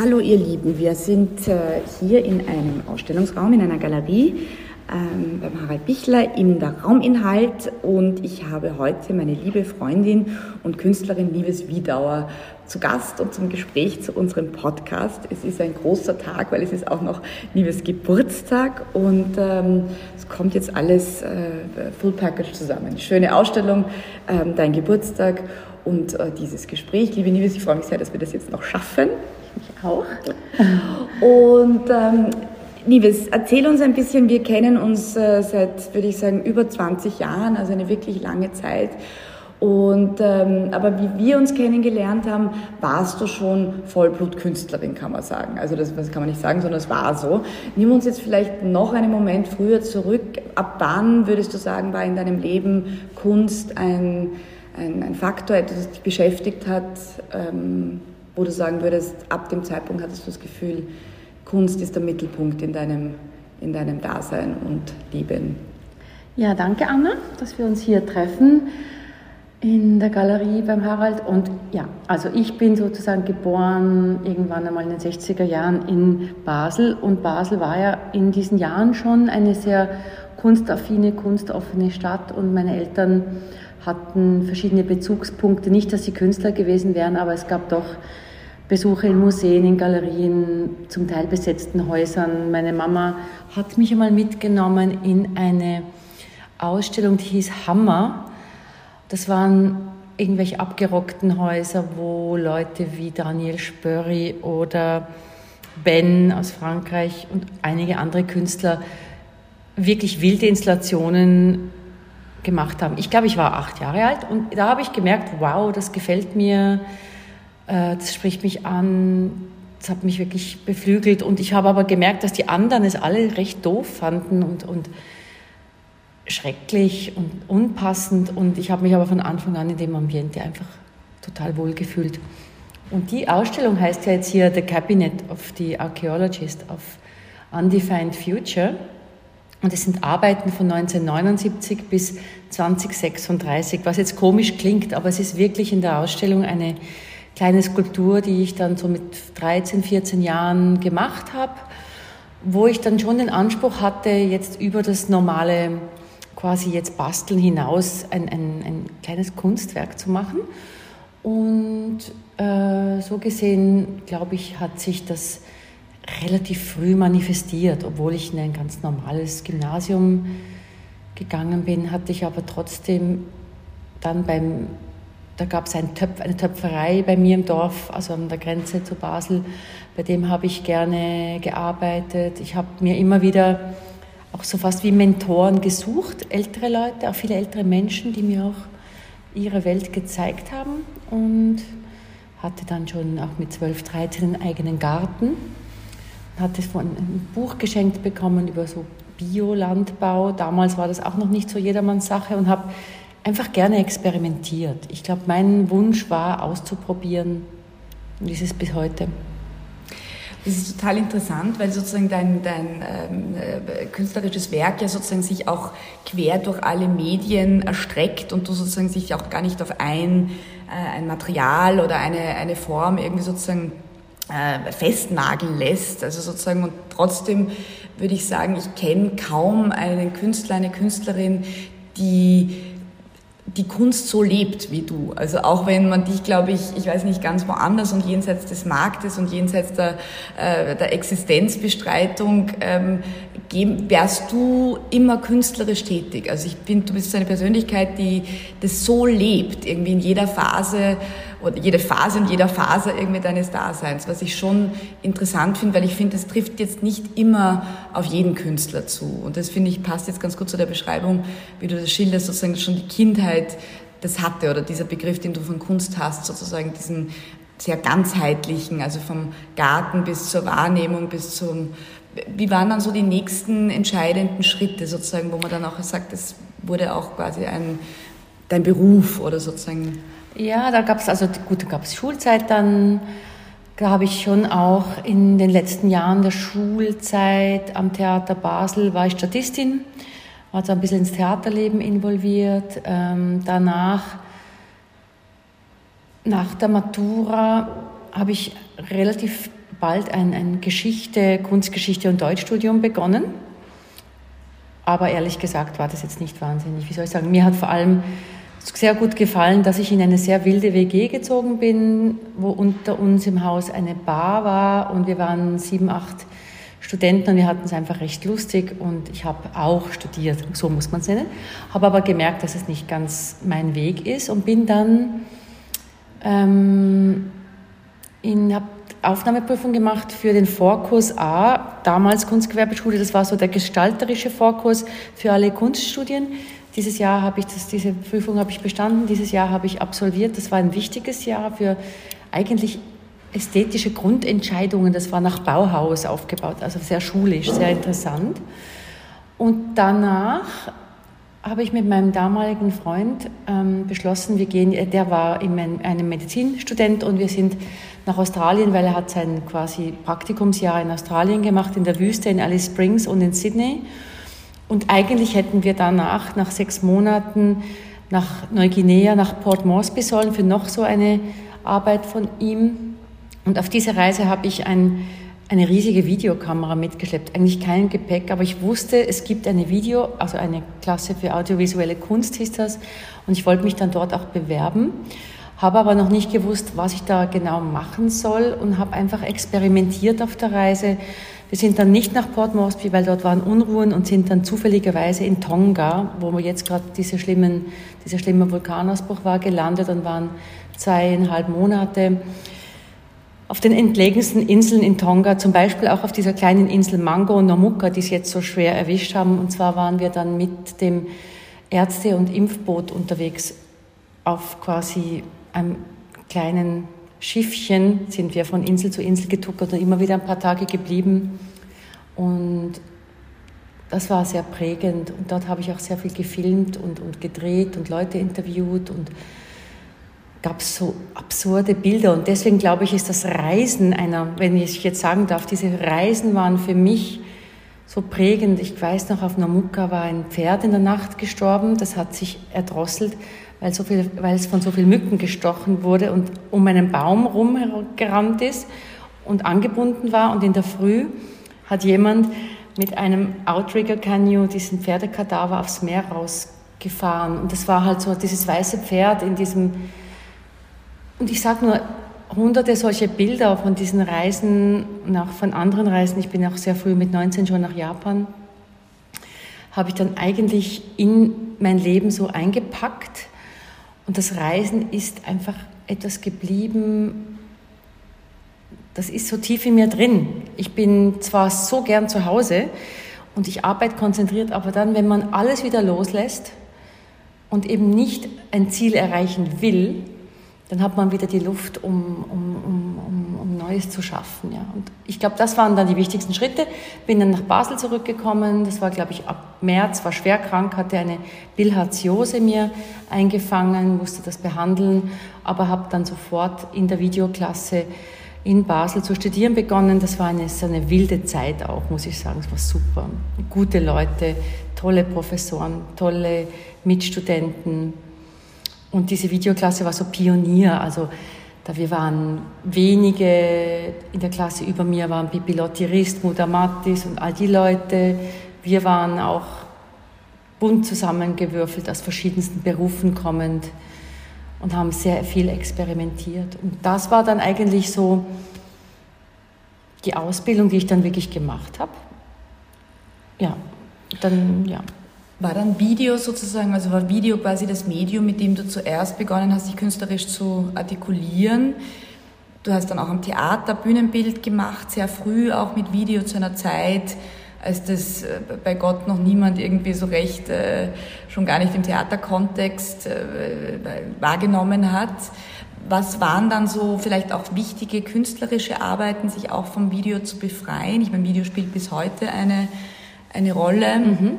Hallo ihr Lieben, wir sind äh, hier in einem Ausstellungsraum, in einer Galerie ähm, beim Harald Bichler in der Rauminhalt und ich habe heute meine liebe Freundin und Künstlerin Liebes Wiedauer zu Gast und zum Gespräch zu unserem Podcast. Es ist ein großer Tag, weil es ist auch noch Liebes Geburtstag und ähm, es kommt jetzt alles äh, Full Package zusammen. Schöne Ausstellung, ähm, dein Geburtstag und äh, dieses Gespräch. Liebe Liebes, ich freue mich sehr, dass wir das jetzt noch schaffen. Ich auch. Und ähm, Liebes, erzähl uns ein bisschen, wir kennen uns äh, seit, würde ich sagen, über 20 Jahren, also eine wirklich lange Zeit. Und, ähm, aber wie wir uns kennengelernt haben, warst du schon Vollblutkünstlerin, kann man sagen. Also das, das kann man nicht sagen, sondern es war so. Nimm uns jetzt vielleicht noch einen Moment früher zurück. Ab wann würdest du sagen, war in deinem Leben Kunst ein, ein, ein Faktor, etwas, das dich beschäftigt hat, ähm, wo du sagen würdest, ab dem Zeitpunkt hattest du das Gefühl, Kunst ist der Mittelpunkt in deinem, in deinem Dasein und Leben. Ja, danke Anna, dass wir uns hier treffen in der Galerie beim Harald. Und ja, also ich bin sozusagen geboren irgendwann einmal in den 60er Jahren in Basel. Und Basel war ja in diesen Jahren schon eine sehr kunstaffine, kunstoffene Stadt. Und meine Eltern hatten verschiedene Bezugspunkte. Nicht, dass sie Künstler gewesen wären, aber es gab doch Besuche in Museen, in Galerien, zum Teil besetzten Häusern. Meine Mama hat mich einmal mitgenommen in eine Ausstellung, die hieß Hammer. Das waren irgendwelche abgerockten Häuser, wo Leute wie Daniel Spörri oder Ben aus Frankreich und einige andere Künstler wirklich wilde Installationen gemacht haben. Ich glaube, ich war acht Jahre alt und da habe ich gemerkt, wow, das gefällt mir das spricht mich an, das hat mich wirklich beflügelt. Und ich habe aber gemerkt, dass die anderen es alle recht doof fanden und, und schrecklich und unpassend. Und ich habe mich aber von Anfang an in dem Ambiente einfach total wohl gefühlt. Und die Ausstellung heißt ja jetzt hier The Cabinet of the Archaeologist of Undefined Future. Und es sind Arbeiten von 1979 bis 2036, was jetzt komisch klingt, aber es ist wirklich in der Ausstellung eine kleine Skulptur, die ich dann so mit 13, 14 Jahren gemacht habe, wo ich dann schon den Anspruch hatte, jetzt über das normale quasi jetzt basteln hinaus ein, ein, ein kleines Kunstwerk zu machen. Und äh, so gesehen, glaube ich, hat sich das relativ früh manifestiert, obwohl ich in ein ganz normales Gymnasium gegangen bin, hatte ich aber trotzdem dann beim da gab es ein Töpf, eine Töpferei bei mir im Dorf, also an der Grenze zu Basel. Bei dem habe ich gerne gearbeitet. Ich habe mir immer wieder auch so fast wie Mentoren gesucht, ältere Leute, auch viele ältere Menschen, die mir auch ihre Welt gezeigt haben und hatte dann schon auch mit 12, 13 einen eigenen Garten. Hatte von ein Buch geschenkt bekommen über so Biolandbau. Damals war das auch noch nicht so jedermanns Sache und habe einfach gerne experimentiert. Ich glaube, mein Wunsch war auszuprobieren und ist es bis heute. Das ist total interessant, weil sozusagen dein, dein ähm, äh, künstlerisches Werk ja sozusagen sich auch quer durch alle Medien erstreckt und du sozusagen sich auch gar nicht auf ein, äh, ein Material oder eine, eine Form irgendwie sozusagen äh, festnageln lässt. Also sozusagen und trotzdem würde ich sagen, ich kenne kaum einen Künstler, eine Künstlerin, die die Kunst so lebt wie du. Also auch wenn man dich, glaube ich, ich weiß nicht, ganz woanders und jenseits des Marktes und jenseits der, äh, der Existenzbestreitung ähm, wärst du immer künstlerisch tätig. Also ich finde, du bist eine Persönlichkeit, die das so lebt, irgendwie in jeder Phase oder jede Phase und jeder Phase irgendwie deines Daseins, was ich schon interessant finde, weil ich finde, das trifft jetzt nicht immer auf jeden Künstler zu. Und das finde ich passt jetzt ganz gut zu der Beschreibung, wie du das schilderst, sozusagen schon die Kindheit das hatte oder dieser Begriff, den du von Kunst hast, sozusagen diesen sehr ganzheitlichen, also vom Garten bis zur Wahrnehmung bis zum wie waren dann so die nächsten entscheidenden Schritte sozusagen, wo man dann auch sagt, das wurde auch quasi ein, dein Beruf oder sozusagen? Ja, da gab es also gut, da gab es Schulzeit dann. Da habe ich schon auch in den letzten Jahren der Schulzeit am Theater Basel war ich Statistin, war so ein bisschen ins Theaterleben involviert. Ähm, danach, nach der Matura, habe ich relativ bald ein, ein Geschichte, Kunstgeschichte und Deutschstudium begonnen. Aber ehrlich gesagt war das jetzt nicht wahnsinnig. Wie soll ich sagen? Mir hat vor allem sehr gut gefallen, dass ich in eine sehr wilde WG gezogen bin, wo unter uns im Haus eine Bar war und wir waren sieben, acht Studenten und wir hatten es einfach recht lustig und ich habe auch studiert, so muss man es nennen, habe aber gemerkt, dass es nicht ganz mein Weg ist und bin dann ähm, in, habe Aufnahmeprüfung gemacht für den Vorkurs A, damals Kunstgewerbeschule, das war so der gestalterische Vorkurs für alle Kunststudien. Dieses Jahr habe ich das, diese Prüfung habe ich bestanden, dieses Jahr habe ich absolviert. Das war ein wichtiges Jahr für eigentlich ästhetische Grundentscheidungen. Das war nach Bauhaus aufgebaut, also sehr schulisch, sehr interessant. Und danach habe ich mit meinem damaligen Freund ähm, beschlossen, wir gehen, der war in einem Medizinstudent und wir sind nach Australien, weil er hat sein quasi Praktikumsjahr in Australien gemacht, in der Wüste, in Alice Springs und in Sydney. Und eigentlich hätten wir danach, nach sechs Monaten, nach Neuguinea, nach Port Moresby sollen für noch so eine Arbeit von ihm. Und auf dieser Reise habe ich ein, eine riesige Videokamera mitgeschleppt. Eigentlich kein Gepäck, aber ich wusste, es gibt eine Video, also eine Klasse für audiovisuelle Kunst hieß das. Und ich wollte mich dann dort auch bewerben habe aber noch nicht gewusst, was ich da genau machen soll und habe einfach experimentiert auf der Reise. Wir sind dann nicht nach Port Moresby, weil dort waren Unruhen und sind dann zufälligerweise in Tonga, wo wir jetzt gerade diese schlimmen, dieser schlimme Vulkanausbruch war, gelandet und waren zweieinhalb Monate auf den entlegensten Inseln in Tonga, zum Beispiel auch auf dieser kleinen Insel Mango und Nomuka, die es jetzt so schwer erwischt haben. Und zwar waren wir dann mit dem Ärzte- und Impfboot unterwegs auf quasi einem kleinen Schiffchen sind wir von Insel zu Insel getuckert und immer wieder ein paar Tage geblieben. Und das war sehr prägend. Und dort habe ich auch sehr viel gefilmt und, und gedreht und Leute interviewt und gab es so absurde Bilder. Und deswegen glaube ich, ist das Reisen einer, wenn ich jetzt sagen darf, diese Reisen waren für mich so prägend. Ich weiß noch, auf Namuka war ein Pferd in der Nacht gestorben, das hat sich erdrosselt weil, so viel, weil es von so vielen Mücken gestochen wurde und um einen Baum rumgerannt ist und angebunden war. Und in der Früh hat jemand mit einem Outrigger Canyon diesen Pferdekadaver aufs Meer rausgefahren. Und das war halt so dieses weiße Pferd in diesem. Und ich sage nur, hunderte solche Bilder von diesen Reisen und auch von anderen Reisen. Ich bin auch sehr früh mit 19 schon nach Japan. Habe ich dann eigentlich in mein Leben so eingepackt und das Reisen ist einfach etwas geblieben, das ist so tief in mir drin. Ich bin zwar so gern zu Hause und ich arbeite konzentriert, aber dann, wenn man alles wieder loslässt und eben nicht ein Ziel erreichen will, dann hat man wieder die Luft, um, um, um, Neues zu schaffen. Ja. Und ich glaube, das waren dann die wichtigsten Schritte. Bin dann nach Basel zurückgekommen. Das war, glaube ich, ab März, war schwer krank, hatte eine Bilharziose mir eingefangen, musste das behandeln, aber habe dann sofort in der Videoklasse in Basel zu studieren begonnen. Das war eine, so eine wilde Zeit auch, muss ich sagen. Es war super. Gute Leute, tolle Professoren, tolle Mitstudenten. Und diese Videoklasse war so Pionier, also da wir waren wenige in der Klasse über mir waren Bibi Lottirist, Muda Mattis und all die Leute. Wir waren auch bunt zusammengewürfelt, aus verschiedensten Berufen kommend und haben sehr viel experimentiert. Und das war dann eigentlich so die Ausbildung, die ich dann wirklich gemacht habe. Ja, dann, ja. War dann Video sozusagen, also war Video quasi das Medium, mit dem du zuerst begonnen hast, dich künstlerisch zu artikulieren? Du hast dann auch am Theater Bühnenbild gemacht, sehr früh auch mit Video zu einer Zeit, als das äh, bei Gott noch niemand irgendwie so recht, äh, schon gar nicht im Theaterkontext äh, wahrgenommen hat. Was waren dann so vielleicht auch wichtige künstlerische Arbeiten, sich auch vom Video zu befreien? Ich meine, Video spielt bis heute eine, eine Rolle. Mhm.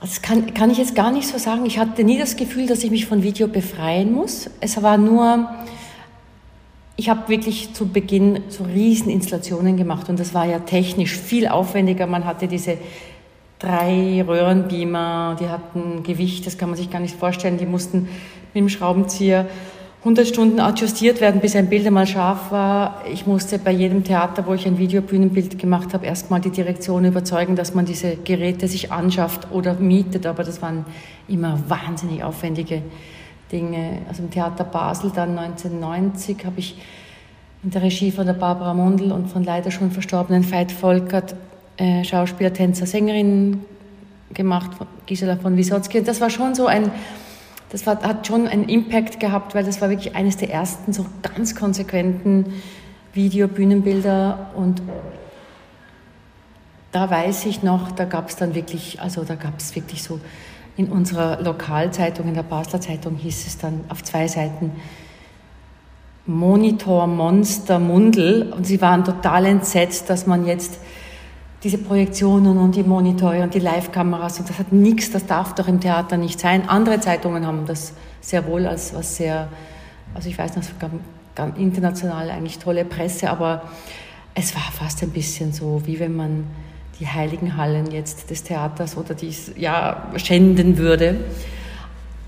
Das kann, kann ich jetzt gar nicht so sagen. Ich hatte nie das Gefühl, dass ich mich von Video befreien muss. Es war nur, ich habe wirklich zu Beginn so Rieseninstallationen gemacht und das war ja technisch viel aufwendiger. Man hatte diese drei Röhrenbeamer, die hatten Gewicht, das kann man sich gar nicht vorstellen. Die mussten mit dem Schraubenzieher 100 Stunden adjustiert werden, bis ein Bild einmal scharf war. Ich musste bei jedem Theater, wo ich ein Videobühnenbild gemacht habe, erstmal die Direktion überzeugen, dass man diese Geräte sich anschafft oder mietet. Aber das waren immer wahnsinnig aufwendige Dinge. Also im Theater Basel dann 1990 habe ich in der Regie von der Barbara Mundl und von leider schon verstorbenen Veit Volkert äh, Schauspieler, Tänzer, Sängerinnen gemacht, Gisela von Wisotzki. Das war schon so ein das war, hat schon einen Impact gehabt, weil das war wirklich eines der ersten so ganz konsequenten Videobühnenbilder und da weiß ich noch, da gab es dann wirklich, also da gab es wirklich so in unserer Lokalzeitung, in der Basler Zeitung hieß es dann auf zwei Seiten Monitor Monster Mundel und sie waren total entsetzt, dass man jetzt diese Projektionen und die Monitore und die Live-Kameras und das hat nichts, das darf doch im Theater nicht sein. Andere Zeitungen haben das sehr wohl als was sehr, also ich weiß nicht, es gab international eigentlich tolle Presse, aber es war fast ein bisschen so, wie wenn man die heiligen Hallen jetzt des Theaters oder dies ja schänden würde.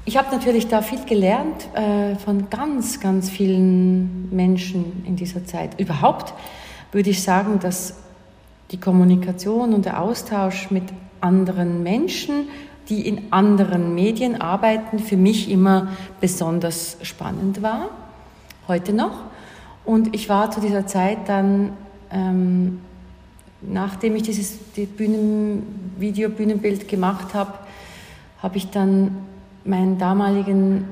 Ich habe natürlich da viel gelernt äh, von ganz, ganz vielen Menschen in dieser Zeit. Überhaupt würde ich sagen, dass die Kommunikation und der Austausch mit anderen Menschen, die in anderen Medien arbeiten, für mich immer besonders spannend war, heute noch. Und ich war zu dieser Zeit dann, ähm, nachdem ich dieses die Bühnen, Videobühnenbild gemacht habe, habe ich dann meinen damaligen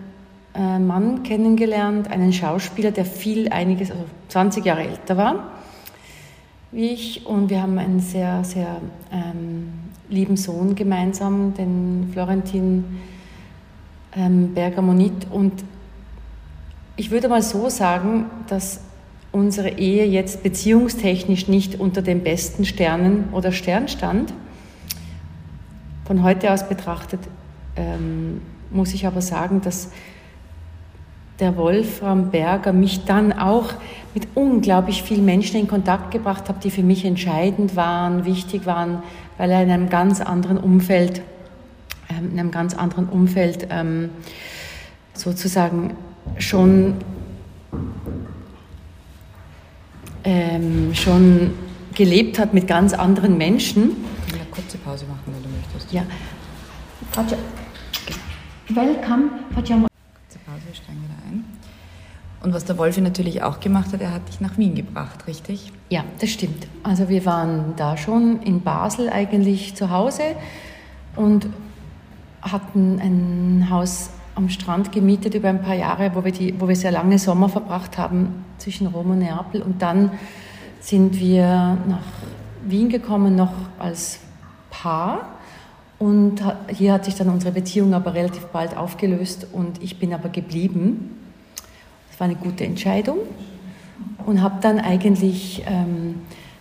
äh, Mann kennengelernt, einen Schauspieler, der viel einiges, also 20 Jahre älter war wie ich und wir haben einen sehr, sehr ähm, lieben Sohn gemeinsam, den Florentin ähm, Bergamonit. Und ich würde mal so sagen, dass unsere Ehe jetzt beziehungstechnisch nicht unter den besten Sternen oder Stern stand. Von heute aus betrachtet ähm, muss ich aber sagen, dass der Wolfram Berger mich dann auch mit unglaublich vielen Menschen in Kontakt gebracht hat, die für mich entscheidend waren, wichtig waren, weil er in einem ganz anderen Umfeld, ähm, in einem ganz anderen Umfeld ähm, sozusagen schon, ähm, schon gelebt hat mit ganz anderen Menschen. Ich kann eine kurze Pause machen, wenn du möchtest. Ja. Welcome, Steigen wieder ein. Und was der Wolfi natürlich auch gemacht hat, er hat dich nach Wien gebracht, richtig? Ja, das stimmt. Also wir waren da schon in Basel eigentlich zu Hause und hatten ein Haus am Strand gemietet über ein paar Jahre, wo wir, die, wo wir sehr lange Sommer verbracht haben zwischen Rom und Neapel. Und dann sind wir nach Wien gekommen, noch als Paar. Und hier hat sich dann unsere Beziehung aber relativ bald aufgelöst und ich bin aber geblieben. Das war eine gute Entscheidung und habe dann eigentlich ähm,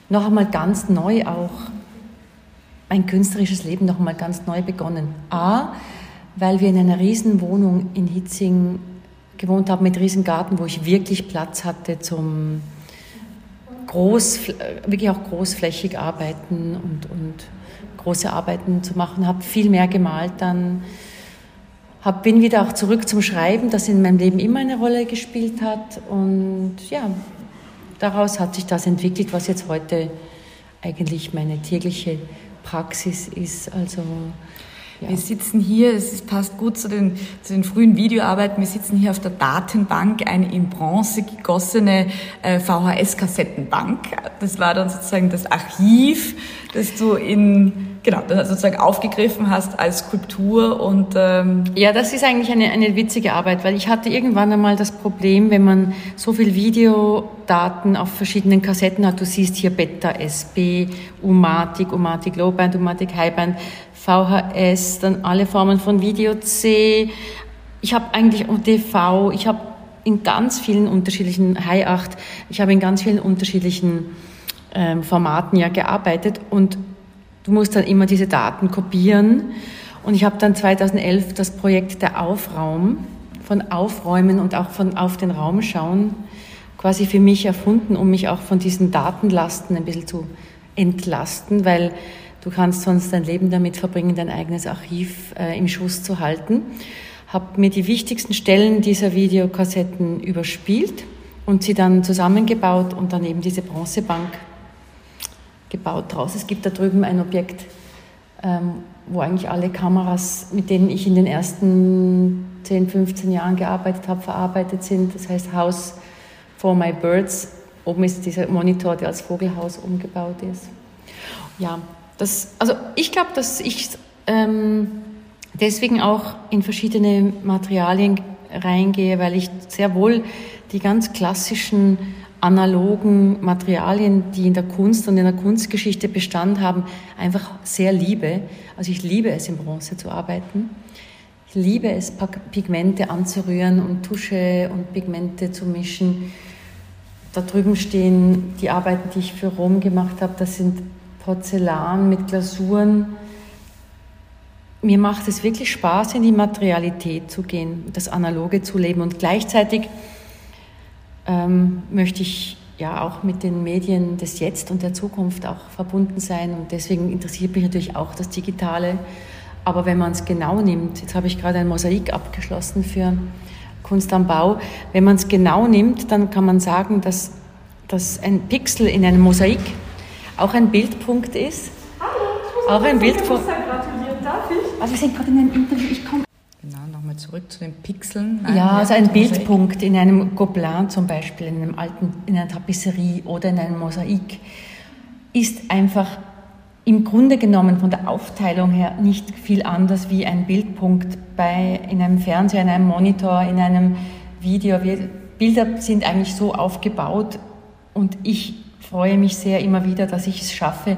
noch einmal ganz neu auch mein künstlerisches Leben noch einmal ganz neu begonnen. A, weil wir in einer riesen Wohnung in Hitzing gewohnt haben mit riesen Garten, wo ich wirklich Platz hatte zum groß, wirklich auch großflächig arbeiten und, und große Arbeiten zu machen, habe viel mehr gemalt dann. Hab, bin wieder auch zurück zum Schreiben, das in meinem Leben immer eine Rolle gespielt hat. Und ja, daraus hat sich das entwickelt, was jetzt heute eigentlich meine tägliche Praxis ist. Also ja. Wir sitzen hier, es passt gut zu den, zu den frühen Videoarbeiten, wir sitzen hier auf der Datenbank, eine in Bronze gegossene äh, VHS-Kassettenbank. Das war dann sozusagen das Archiv, das du in, genau, das sozusagen aufgegriffen hast als Skulptur und... Ähm ja, das ist eigentlich eine, eine witzige Arbeit, weil ich hatte irgendwann einmal das Problem, wenn man so viel Videodaten auf verschiedenen Kassetten hat, du siehst hier Beta, SB, Umatic, Umatic Lowband, Umatic Highband, VHS, dann alle Formen von Video C. Ich habe eigentlich DV, ich habe in ganz vielen unterschiedlichen High 8, ich habe in ganz vielen unterschiedlichen ähm, Formaten ja gearbeitet und du musst dann immer diese Daten kopieren. Und ich habe dann 2011 das Projekt der Aufraum, von Aufräumen und auch von auf den Raum schauen, quasi für mich erfunden, um mich auch von diesen Datenlasten ein bisschen zu entlasten, weil Du kannst sonst dein Leben damit verbringen, dein eigenes Archiv äh, im Schuss zu halten. habe mir die wichtigsten Stellen dieser Videokassetten überspielt und sie dann zusammengebaut und dann eben diese Bronzebank gebaut draus. Es gibt da drüben ein Objekt, ähm, wo eigentlich alle Kameras, mit denen ich in den ersten 10, 15 Jahren gearbeitet habe, verarbeitet sind. Das heißt House for My Birds. Oben ist dieser Monitor, der als Vogelhaus umgebaut ist. Ja, das, also ich glaube, dass ich ähm, deswegen auch in verschiedene Materialien reingehe, weil ich sehr wohl die ganz klassischen analogen Materialien, die in der Kunst und in der Kunstgeschichte Bestand haben, einfach sehr liebe. Also ich liebe es, in Bronze zu arbeiten. Ich liebe es, Pigmente anzurühren und Tusche und Pigmente zu mischen. Da drüben stehen die Arbeiten, die ich für Rom gemacht habe. Das sind Porzellan mit Glasuren. Mir macht es wirklich Spaß, in die Materialität zu gehen, das Analoge zu leben und gleichzeitig ähm, möchte ich ja auch mit den Medien des Jetzt und der Zukunft auch verbunden sein. Und deswegen interessiert mich natürlich auch das Digitale. Aber wenn man es genau nimmt, jetzt habe ich gerade ein Mosaik abgeschlossen für Kunst am Bau, wenn man es genau nimmt, dann kann man sagen, dass, dass ein Pixel in einem Mosaik auch ein Bildpunkt ist. Hallo, ich muss auch ein Bildpunkt. darf ich? Also wir sind gerade in einem Interview, ich komme nochmal zurück zu den Pixeln. Ja, also ein Bildpunkt in einem Gobelin zum Beispiel, in, einem alten, in einer Tapisserie oder in einem Mosaik ist einfach im Grunde genommen von der Aufteilung her nicht viel anders wie ein Bildpunkt bei, in einem Fernseher, in einem Monitor, in einem Video. Wir, Bilder sind eigentlich so aufgebaut und ich freue mich sehr immer wieder, dass ich es schaffe,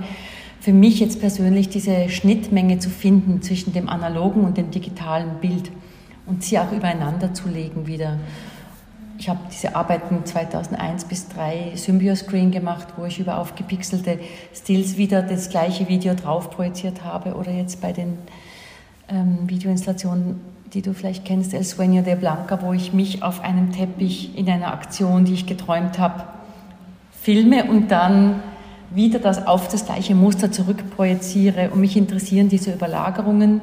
für mich jetzt persönlich diese Schnittmenge zu finden zwischen dem analogen und dem digitalen Bild und sie auch übereinander zu legen wieder. Ich habe diese Arbeiten 2001 bis 2003 Symbioscreen gemacht, wo ich über aufgepixelte Stills wieder das gleiche Video drauf projiziert habe oder jetzt bei den ähm, Videoinstallationen, die du vielleicht kennst, El Sueño de Blanca, wo ich mich auf einem Teppich in einer Aktion, die ich geträumt habe, filme und dann wieder das auf das gleiche Muster zurückprojiziere und mich interessieren diese Überlagerungen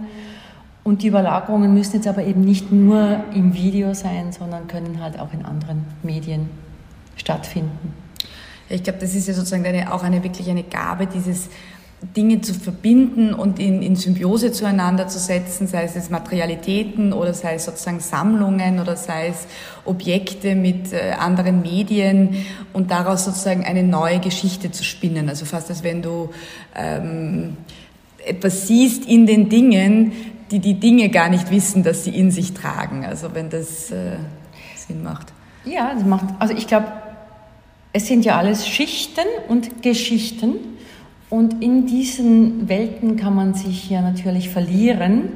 und die Überlagerungen müssen jetzt aber eben nicht nur im Video sein, sondern können halt auch in anderen Medien stattfinden. Ich glaube, das ist ja sozusagen eine, auch eine wirklich eine Gabe, dieses Dinge zu verbinden und in, in Symbiose zueinander zu setzen, sei es Materialitäten oder sei es sozusagen Sammlungen oder sei es Objekte mit äh, anderen Medien und daraus sozusagen eine neue Geschichte zu spinnen. Also fast als wenn du ähm, etwas siehst in den Dingen, die die Dinge gar nicht wissen, dass sie in sich tragen. Also wenn das äh, Sinn macht. Ja, das macht. Also ich glaube, es sind ja alles Schichten und Geschichten. Und in diesen Welten kann man sich ja natürlich verlieren.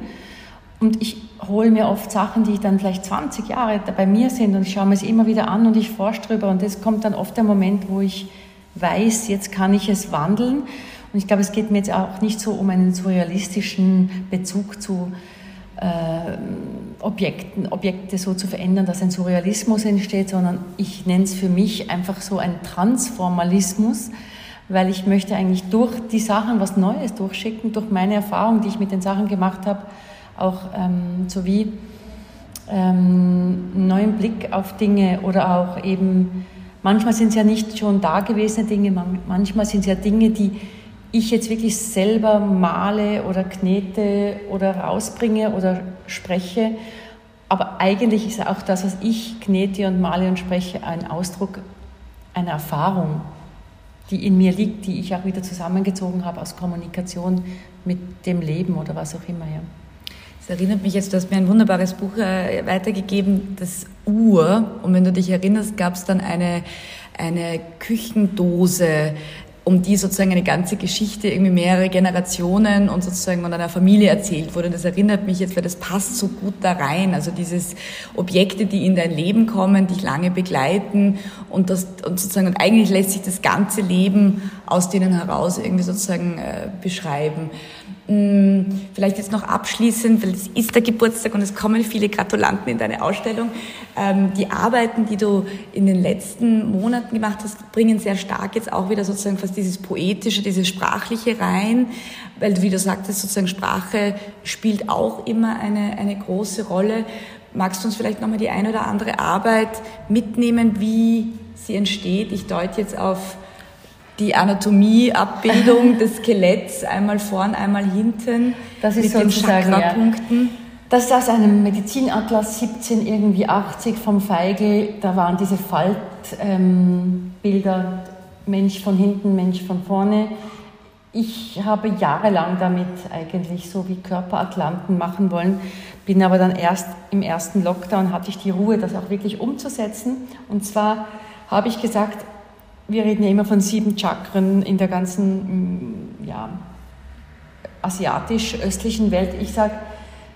Und ich hole mir oft Sachen, die dann vielleicht 20 Jahre bei mir sind und ich schaue mir es immer wieder an und ich forsche drüber. Und es kommt dann oft der Moment, wo ich weiß, jetzt kann ich es wandeln. Und ich glaube, es geht mir jetzt auch nicht so um einen surrealistischen Bezug zu äh, Objekten, Objekte so zu verändern, dass ein Surrealismus entsteht, sondern ich nenne es für mich einfach so ein Transformalismus, weil ich möchte eigentlich durch die Sachen was Neues durchschicken, durch meine Erfahrung, die ich mit den Sachen gemacht habe, auch ähm, sowie ähm, neuen Blick auf Dinge oder auch eben, manchmal sind es ja nicht schon dagewesene Dinge, manchmal sind es ja Dinge, die ich jetzt wirklich selber male oder knete oder rausbringe oder spreche. Aber eigentlich ist auch das, was ich knete und male und spreche, ein Ausdruck einer Erfahrung, die in mir liegt, die ich auch wieder zusammengezogen habe aus Kommunikation mit dem Leben oder was auch immer. Ja. Es erinnert mich jetzt, du hast mir ein wunderbares Buch äh, weitergegeben, das Uhr. Und wenn du dich erinnerst, gab es dann eine, eine Küchendose, um die sozusagen eine ganze Geschichte, irgendwie mehrere Generationen und sozusagen von einer Familie erzählt wurde. Das erinnert mich jetzt, weil das passt so gut da rein. Also dieses Objekte, die in dein Leben kommen, dich lange begleiten und das, und sozusagen, und eigentlich lässt sich das ganze Leben aus denen heraus irgendwie sozusagen äh, beschreiben. Mm, vielleicht jetzt noch abschließend, weil es ist der Geburtstag und es kommen viele Gratulanten in deine Ausstellung. Ähm, die Arbeiten, die du in den letzten Monaten gemacht hast, bringen sehr stark jetzt auch wieder sozusagen fast dieses Poetische, dieses Sprachliche rein, weil wie du sagtest, sozusagen Sprache spielt auch immer eine, eine große Rolle. Magst du uns vielleicht nochmal die eine oder andere Arbeit mitnehmen, wie sie entsteht? Ich deute jetzt auf die Anatomieabbildung des Skeletts, einmal vorn, einmal hinten, das ist mit den Chakrapunkten. Ja. Das ist aus einem Medizinatlas 17 irgendwie 80 vom Feigl. Da waren diese Faltbilder, ähm, Mensch von hinten, Mensch von vorne. Ich habe jahrelang damit eigentlich so wie Körperatlanten machen wollen, bin aber dann erst im ersten Lockdown hatte ich die Ruhe, das auch wirklich umzusetzen. Und zwar habe ich gesagt, wir reden ja immer von sieben Chakren in der ganzen mm, ja, asiatisch-östlichen Welt. Ich sage,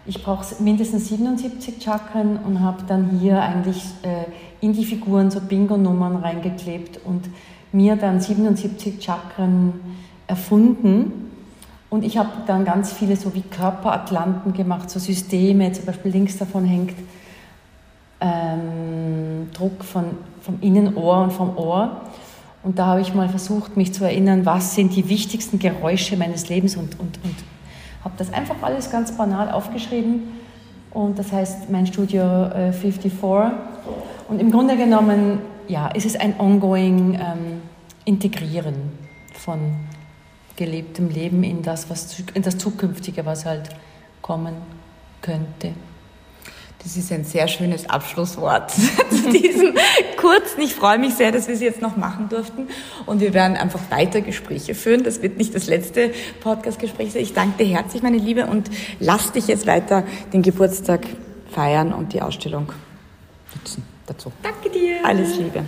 ich brauche mindestens 77 Chakren und habe dann hier eigentlich äh, in die Figuren so Bingo-Nummern reingeklebt und mir dann 77 Chakren erfunden. Und ich habe dann ganz viele so wie Körperatlanten gemacht, so Systeme, zum Beispiel links davon hängt ähm, Druck von, vom Innenohr und vom Ohr. Und da habe ich mal versucht, mich zu erinnern, was sind die wichtigsten Geräusche meines Lebens und, und, und habe das einfach alles ganz banal aufgeschrieben. Und das heißt mein Studio äh, 54. Und im Grunde genommen, ja, ist es ein ongoing ähm, Integrieren von gelebtem Leben in das, was, in das Zukünftige, was halt kommen könnte. Das ist ein sehr schönes Abschlusswort zu diesem kurzen. Ich freue mich sehr, dass wir es jetzt noch machen durften. Und wir werden einfach weiter Gespräche führen. Das wird nicht das letzte Podcast-Gespräch sein. Ich danke dir herzlich, meine Liebe, und lass dich jetzt weiter den Geburtstag feiern und die Ausstellung nutzen dazu. Danke dir. Alles Liebe.